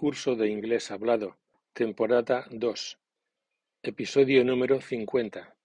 Curso de Inglés Hablado, temporada dos, episodio número cincuenta.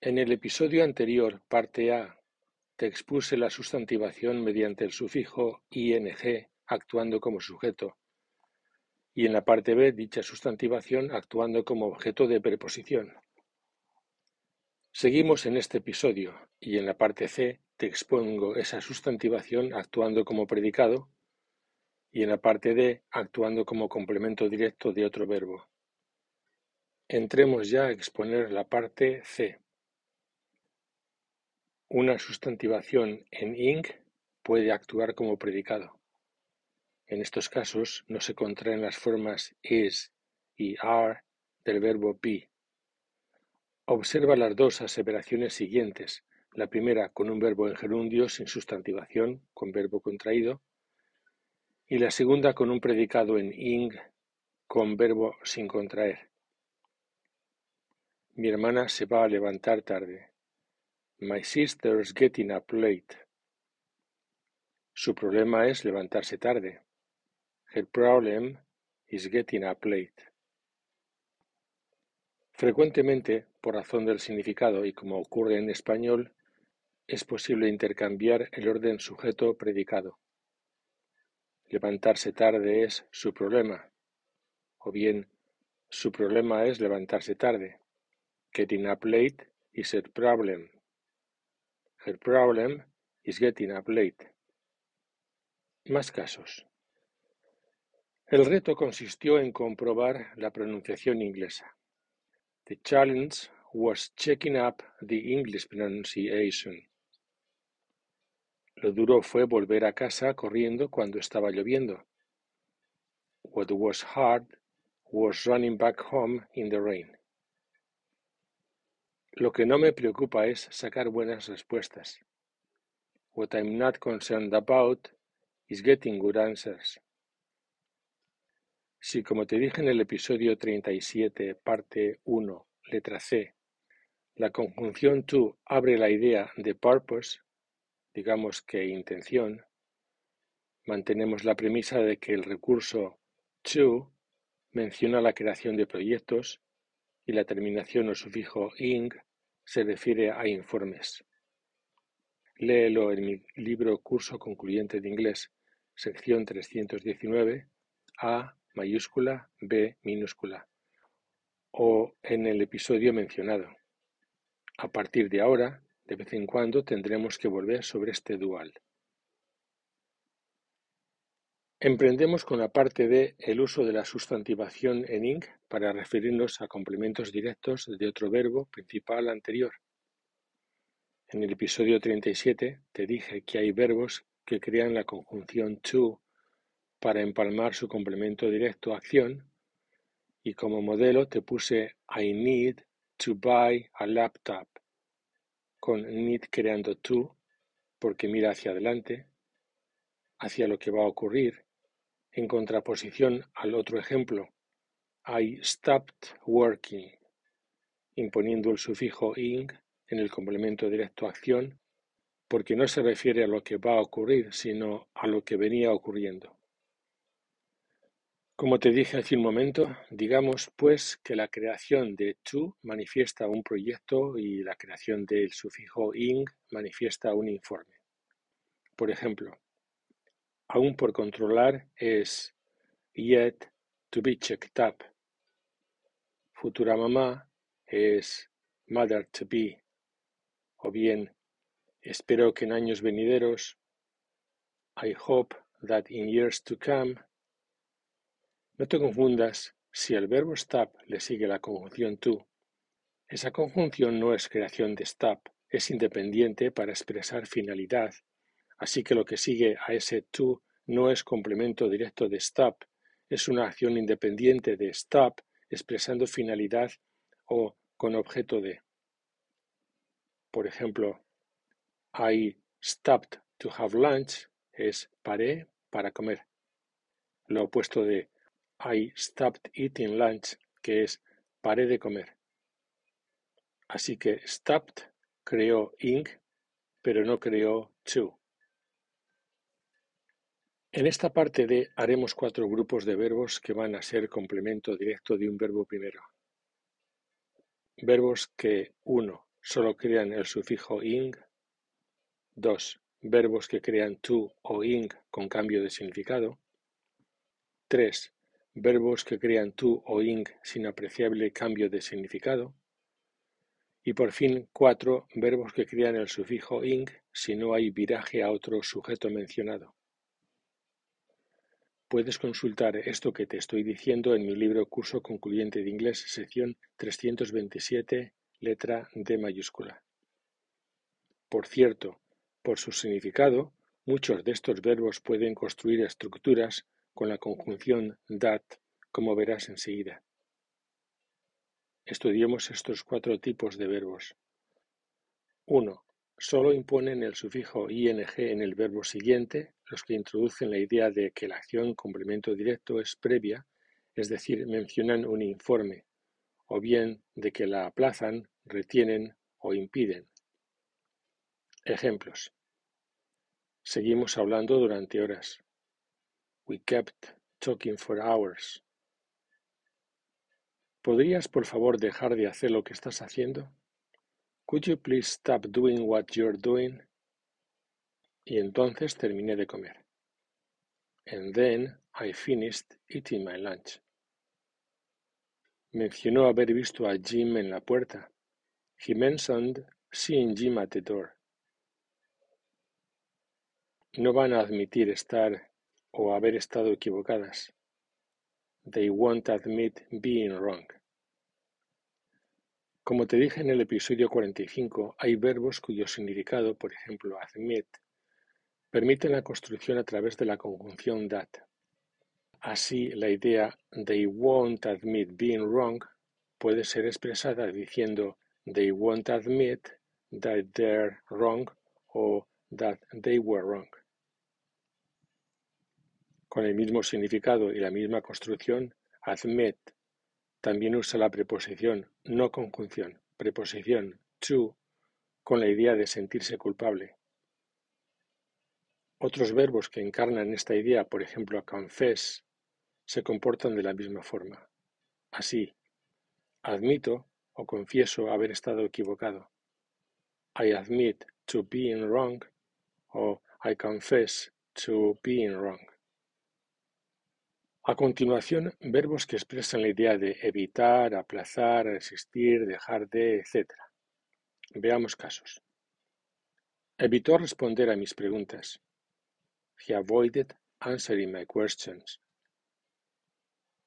En el episodio anterior, parte A, te expuse la sustantivación mediante el sufijo ing actuando como sujeto, y en la parte B dicha sustantivación actuando como objeto de preposición. Seguimos en este episodio, y en la parte C te expongo esa sustantivación actuando como predicado, y en la parte D actuando como complemento directo de otro verbo. Entremos ya a exponer la parte C. Una sustantivación en ing puede actuar como predicado. En estos casos no se contraen las formas is y are del verbo be. Observa las dos aseveraciones siguientes, la primera con un verbo en gerundio sin sustantivación, con verbo contraído, y la segunda con un predicado en ing con verbo sin contraer. Mi hermana se va a levantar tarde. My sister's getting up late. Su problema es levantarse tarde. Her problem is getting up late. Frecuentemente, por razón del significado y como ocurre en español, es posible intercambiar el orden sujeto-predicado. Levantarse tarde es su problema, o bien su problema es levantarse tarde. Getting up late is her problem. Her problem is getting up late. Más casos. El reto consistió en comprobar la pronunciación inglesa. The challenge was checking up the English pronunciation. Lo duro fue volver a casa corriendo cuando estaba lloviendo. What was hard was running back home in the rain. Lo que no me preocupa es sacar buenas respuestas. What I'm not concerned about is getting good answers. Si, como te dije en el episodio 37, parte 1, letra C, la conjunción to abre la idea de purpose, digamos que intención, mantenemos la premisa de que el recurso to menciona la creación de proyectos y la terminación o sufijo ing se refiere a informes. Léelo en mi libro Curso Concluyente de Inglés, sección 319, A mayúscula, B minúscula, o en el episodio mencionado. A partir de ahora, de vez en cuando tendremos que volver sobre este dual. Emprendemos con la parte de el uso de la sustantivación en ing para referirnos a complementos directos de otro verbo principal anterior. En el episodio 37 te dije que hay verbos que crean la conjunción to para empalmar su complemento directo acción y como modelo te puse I need to buy a laptop con need creando to, porque mira hacia adelante, hacia lo que va a ocurrir, en contraposición al otro ejemplo, I stopped working, imponiendo el sufijo ing en el complemento directo acción, porque no se refiere a lo que va a ocurrir, sino a lo que venía ocurriendo. Como te dije hace un momento, digamos pues que la creación de to manifiesta un proyecto y la creación del sufijo ing manifiesta un informe. Por ejemplo, aún por controlar es yet to be checked up. Futura mamá es mother to be. O bien, espero que en años venideros, I hope that in years to come, no te confundas si al verbo stop le sigue la conjunción to. Esa conjunción no es creación de stop, es independiente para expresar finalidad, así que lo que sigue a ese to no es complemento directo de stop, es una acción independiente de stop expresando finalidad o con objeto de. Por ejemplo, I stopped to have lunch es paré para comer. Lo opuesto de I stopped eating lunch, que es paré de comer. Así que stopped creó ing, pero no creó to. En esta parte de haremos cuatro grupos de verbos que van a ser complemento directo de un verbo primero. Verbos que 1. Solo crean el sufijo ing. 2. Verbos que crean to o ing con cambio de significado. 3. Verbos que crean to o ing sin apreciable cambio de significado. Y por fin, 4. Verbos que crean el sufijo ing si no hay viraje a otro sujeto mencionado. Puedes consultar esto que te estoy diciendo en mi libro Curso Concluyente de Inglés, sección 327, letra D mayúscula. Por cierto, por su significado, muchos de estos verbos pueden construir estructuras con la conjunción that, como verás enseguida. Estudiemos estos cuatro tipos de verbos. 1. Solo imponen el sufijo ing en el verbo siguiente los que introducen la idea de que la acción complemento directo es previa, es decir, mencionan un informe, o bien de que la aplazan, retienen o impiden. Ejemplos. Seguimos hablando durante horas. We kept talking for hours. ¿Podrías por favor dejar de hacer lo que estás haciendo? Could you please stop doing what you're doing? Y entonces terminé de comer. And then I finished eating my lunch. Mencionó haber visto a Jim en la puerta. He mentioned seeing Jim at the door. No van a admitir estar o haber estado equivocadas. They won't admit being wrong. Como te dije en el episodio 45, hay verbos cuyo significado, por ejemplo, admit, permiten la construcción a través de la conjunción that. Así, la idea they won't admit being wrong puede ser expresada diciendo they won't admit that they're wrong o that they were wrong. Con el mismo significado y la misma construcción, admit también usa la preposición, no conjunción, preposición to con la idea de sentirse culpable. Otros verbos que encarnan esta idea, por ejemplo, confess, se comportan de la misma forma. Así, admito o confieso haber estado equivocado. I admit to being wrong o I confess to being wrong. A continuación, verbos que expresan la idea de evitar, aplazar, resistir, dejar de, etc. Veamos casos. Evitó responder a mis preguntas. He avoided answering my questions.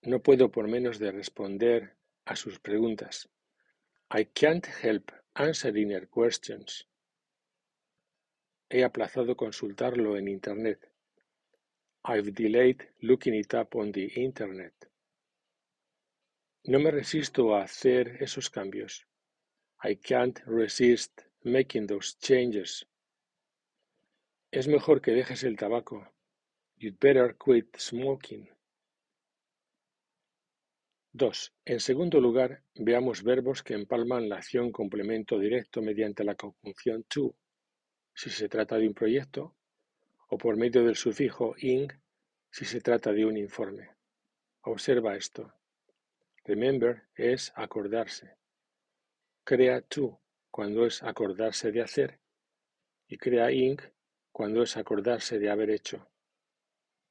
No puedo por menos de responder a sus preguntas. I can't help answering her questions. He aplazado consultarlo en Internet. I've delayed looking it up on the internet. No me resisto a hacer esos cambios. I can't resist making those changes. Es mejor que dejes el tabaco. You'd better quit smoking. 2. En segundo lugar, veamos verbos que empalman la acción complemento directo mediante la conjunción to, si se trata de un proyecto, o por medio del sufijo ing si se trata de un informe. Observa esto. Remember es acordarse. Crea to cuando es acordarse de hacer y crea ing cuando es acordarse de haber hecho.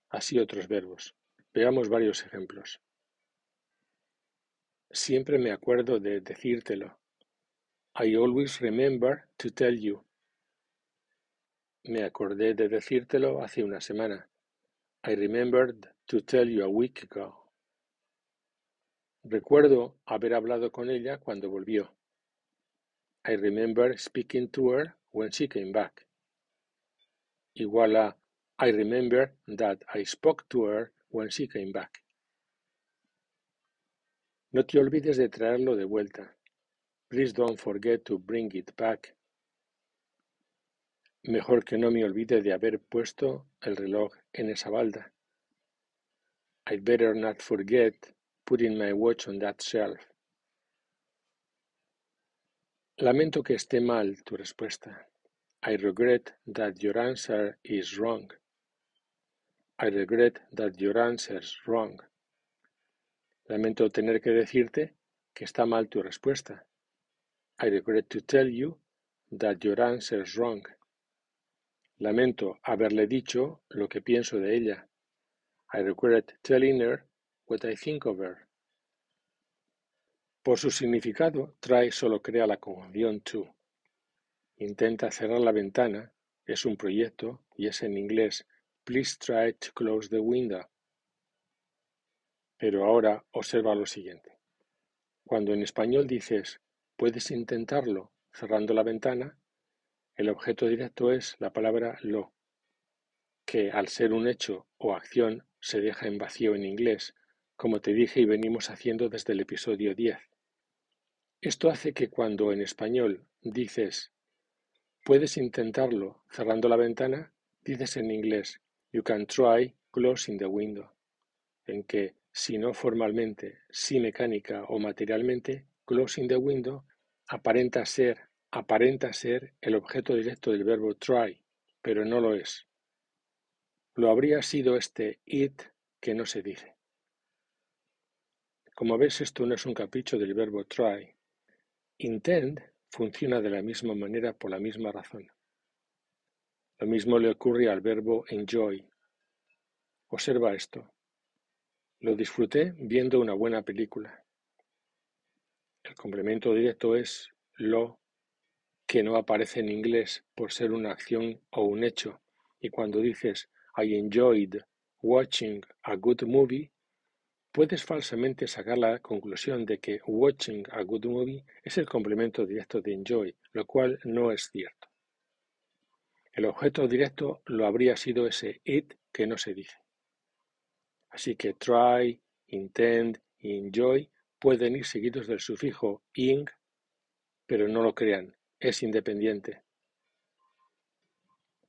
Así otros verbos. Veamos varios ejemplos. Siempre me acuerdo de decírtelo. I always remember to tell you. Me acordé de decírtelo hace una semana. I remembered to tell you a week ago. Recuerdo haber hablado con ella cuando volvió. I remember speaking to her when she came back. Igual a I remember that I spoke to her when she came back. No te olvides de traerlo de vuelta. Please don't forget to bring it back. Mejor que no me olvide de haber puesto el reloj en esa balda. I'd better not forget putting my watch on that shelf. Lamento que esté mal tu respuesta. I regret that your answer is wrong. I regret that your answer's wrong. Lamento tener que decirte que está mal tu respuesta. I regret to tell you that your answer's wrong. Lamento haberle dicho lo que pienso de ella. I regret telling her what I think of her. Por su significado, try solo crea la conjunción to. Intenta cerrar la ventana, es un proyecto y es en inglés Please try to close the window. Pero ahora observa lo siguiente. Cuando en español dices puedes intentarlo cerrando la ventana, el objeto directo es la palabra lo, que al ser un hecho o acción se deja en vacío en inglés, como te dije y venimos haciendo desde el episodio 10. Esto hace que cuando en español dices puedes intentarlo cerrando la ventana, dices en inglés you can try closing the window, en que si no formalmente, si mecánica o materialmente, closing the window aparenta ser, aparenta ser el objeto directo del verbo try, pero no lo es. Lo habría sido este it que no se dice. Como ves, esto no es un capricho del verbo try. Intend funciona de la misma manera por la misma razón. Lo mismo le ocurre al verbo enjoy. Observa esto. Lo disfruté viendo una buena película. El complemento directo es lo que no aparece en inglés por ser una acción o un hecho. Y cuando dices I enjoyed watching a good movie, puedes falsamente sacar la conclusión de que watching a good movie es el complemento directo de enjoy, lo cual no es cierto. El objeto directo lo habría sido ese it que no se dice. Así que try, intend y enjoy pueden ir seguidos del sufijo ing, pero no lo crean, es independiente.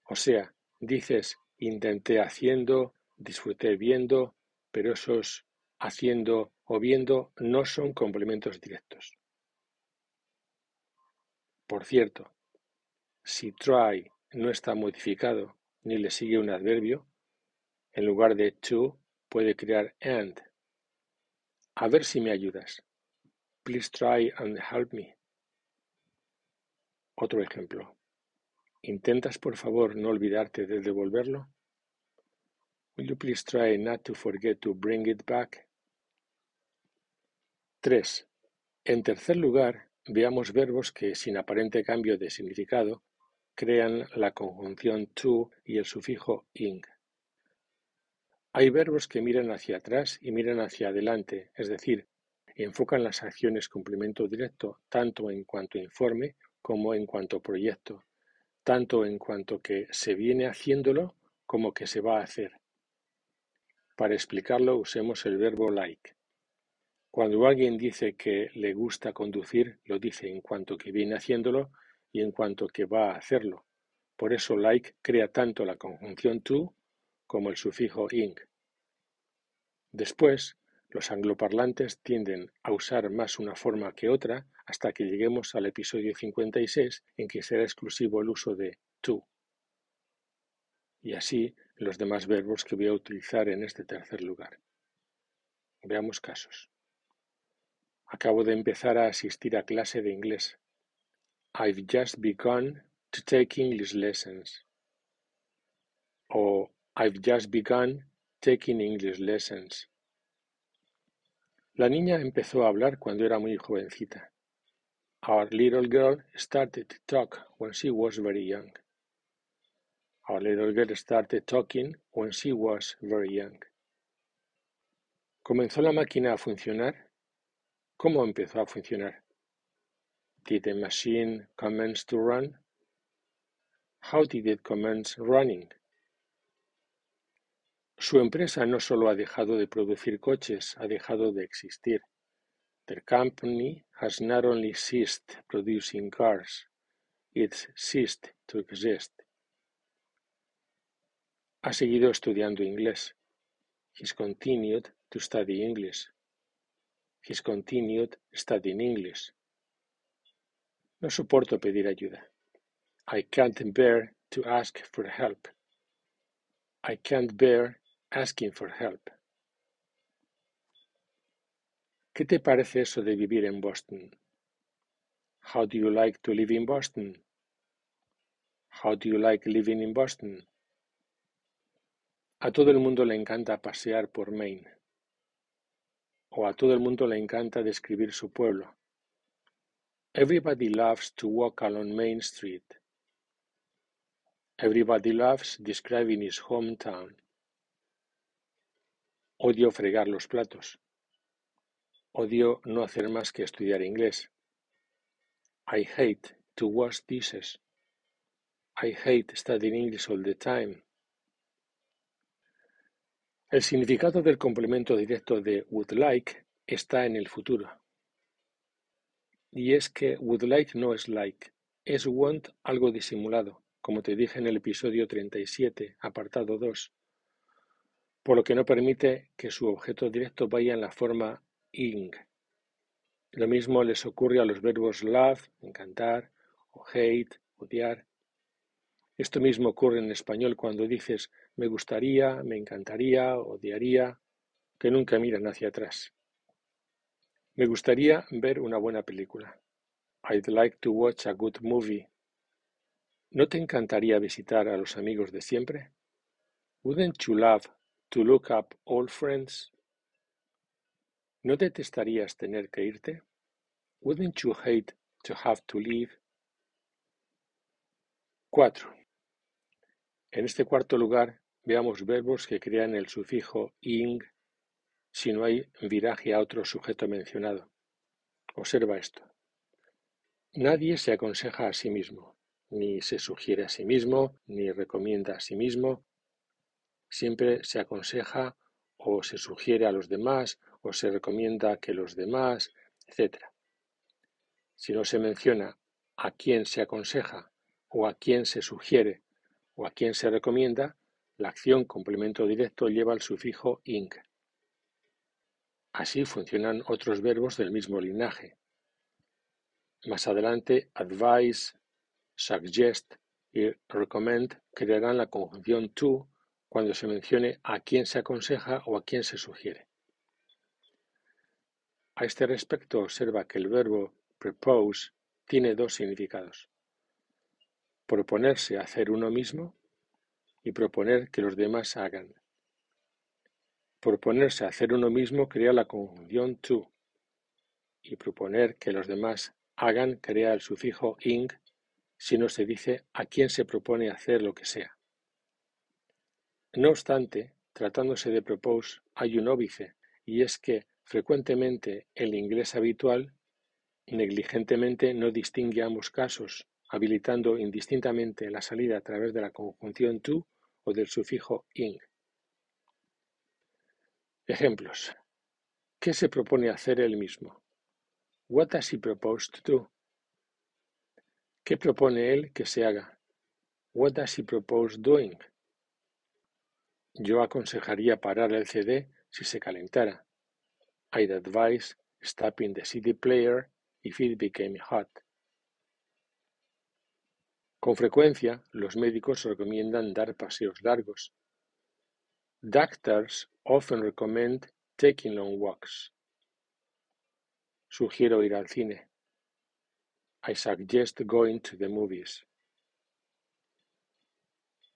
O sea, dices intenté haciendo, disfruté viendo, pero esos haciendo o viendo no son complementos directos. Por cierto, si try no está modificado ni le sigue un adverbio, en lugar de to puede crear and. A ver si me ayudas. Please try and help me. Otro ejemplo. ¿Intentas por favor no olvidarte de devolverlo? Will you please try not to forget to bring it back? 3. En tercer lugar, veamos verbos que, sin aparente cambio de significado, crean la conjunción to y el sufijo ing. Hay verbos que miran hacia atrás y miran hacia adelante, es decir, enfocan las acciones complemento directo tanto en cuanto informe como en cuanto proyecto, tanto en cuanto que se viene haciéndolo como que se va a hacer. Para explicarlo usemos el verbo like. Cuando alguien dice que le gusta conducir, lo dice en cuanto que viene haciéndolo y en cuanto que va a hacerlo. Por eso like crea tanto la conjunción to como el sufijo ing. Después, los angloparlantes tienden a usar más una forma que otra hasta que lleguemos al episodio 56 en que será exclusivo el uso de to. Y así los demás verbos que voy a utilizar en este tercer lugar. Veamos casos. Acabo de empezar a asistir a clase de inglés. I've just begun to take English lessons. O I've just begun taking English lessons. La niña empezó a hablar cuando era muy jovencita. Our little girl started to talk when she was very young. Our little girl started talking when she was very young. ¿Comenzó la máquina a funcionar? ¿Cómo empezó a funcionar? Did the machine commence to run? How did it commence running? Su empresa no solo ha dejado de producir coches, ha dejado de existir. The company has not only ceased producing cars, it's ceased to exist. Ha seguido estudiando inglés. He's continued to study English. He's continued studying English. No soporto pedir ayuda. I can't bear to ask for help. I can't bear asking for help. ¿Qué te parece eso de vivir en Boston? How do you like to live in Boston? How do you like living in Boston? A todo el mundo le encanta pasear por Maine. O a todo el mundo le encanta describir su pueblo. Everybody loves to walk along Main Street. Everybody loves describing his hometown. Odio fregar los platos. Odio no hacer más que estudiar inglés. I hate to wash dishes. I hate studying English all the time. El significado del complemento directo de would like está en el futuro. Y es que would like no es like, es want algo disimulado, como te dije en el episodio 37, apartado 2, por lo que no permite que su objeto directo vaya en la forma ing. Lo mismo les ocurre a los verbos love, encantar, o hate, odiar. Esto mismo ocurre en español cuando dices me gustaría, me encantaría, odiaría, que nunca miran hacia atrás. Me gustaría ver una buena película. I'd like to watch a good movie. ¿No te encantaría visitar a los amigos de siempre? Wouldn't you love to look up old friends? ¿No detestarías tener que irte? Wouldn't you hate to have to leave? 4. En este cuarto lugar, veamos verbos que crean el sufijo ing si no hay viraje a otro sujeto mencionado. Observa esto. Nadie se aconseja a sí mismo, ni se sugiere a sí mismo, ni recomienda a sí mismo. Siempre se aconseja o se sugiere a los demás o se recomienda que los demás, etc. Si no se menciona a quién se aconseja o a quién se sugiere o a quién se recomienda, la acción complemento directo lleva el sufijo ing. Así funcionan otros verbos del mismo linaje. Más adelante, advise, suggest y recommend crearán la conjunción to cuando se mencione a quién se aconseja o a quién se sugiere. A este respecto observa que el verbo propose tiene dos significados. Proponerse hacer uno mismo y proponer que los demás hagan. Proponerse hacer uno mismo crea la conjunción to y proponer que los demás hagan crea el sufijo ing si no se dice a quién se propone hacer lo que sea. No obstante, tratándose de propose, hay un óbice, y es que Frecuentemente el inglés habitual negligentemente no distingue ambos casos, habilitando indistintamente la salida a través de la conjunción to o del sufijo ing. Ejemplos. ¿Qué se propone hacer él mismo? What does he propose to do? ¿Qué propone él que se haga? What does he propose doing? Yo aconsejaría parar el CD si se calentara. I'd advise stopping the CD player if it became hot. Con frecuencia, los médicos recomiendan dar paseos largos. Doctors often recommend taking long walks. Sugiero ir al cine. I suggest going to the movies.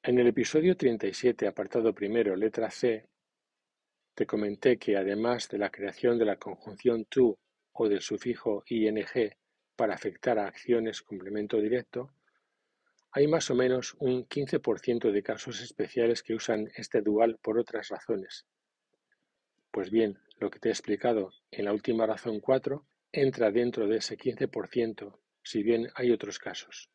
En el episodio 37, apartado primero, letra C, te comenté que además de la creación de la conjunción to o del sufijo ing para afectar a acciones complemento directo, hay más o menos un 15% de casos especiales que usan este dual por otras razones. Pues bien, lo que te he explicado en la última razón 4 entra dentro de ese 15%, si bien hay otros casos.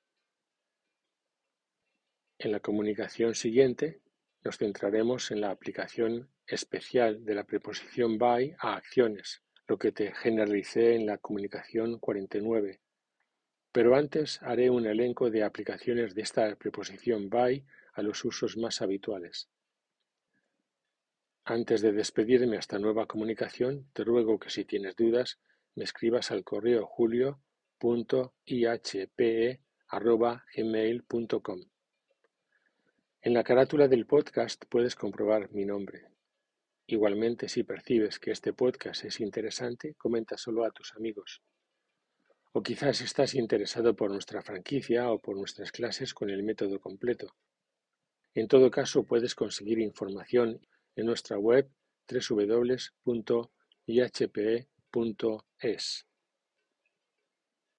En la comunicación siguiente nos centraremos en la aplicación especial de la preposición by a acciones, lo que te generalicé en la comunicación 49. Pero antes haré un elenco de aplicaciones de esta preposición by a los usos más habituales. Antes de despedirme esta nueva comunicación, te ruego que si tienes dudas me escribas al correo julio.ihpe.gmail.com. En la carátula del podcast puedes comprobar mi nombre, Igualmente, si percibes que este podcast es interesante, comenta solo a tus amigos. O quizás estás interesado por nuestra franquicia o por nuestras clases con el método completo. En todo caso, puedes conseguir información en nuestra web www.ihpe.es.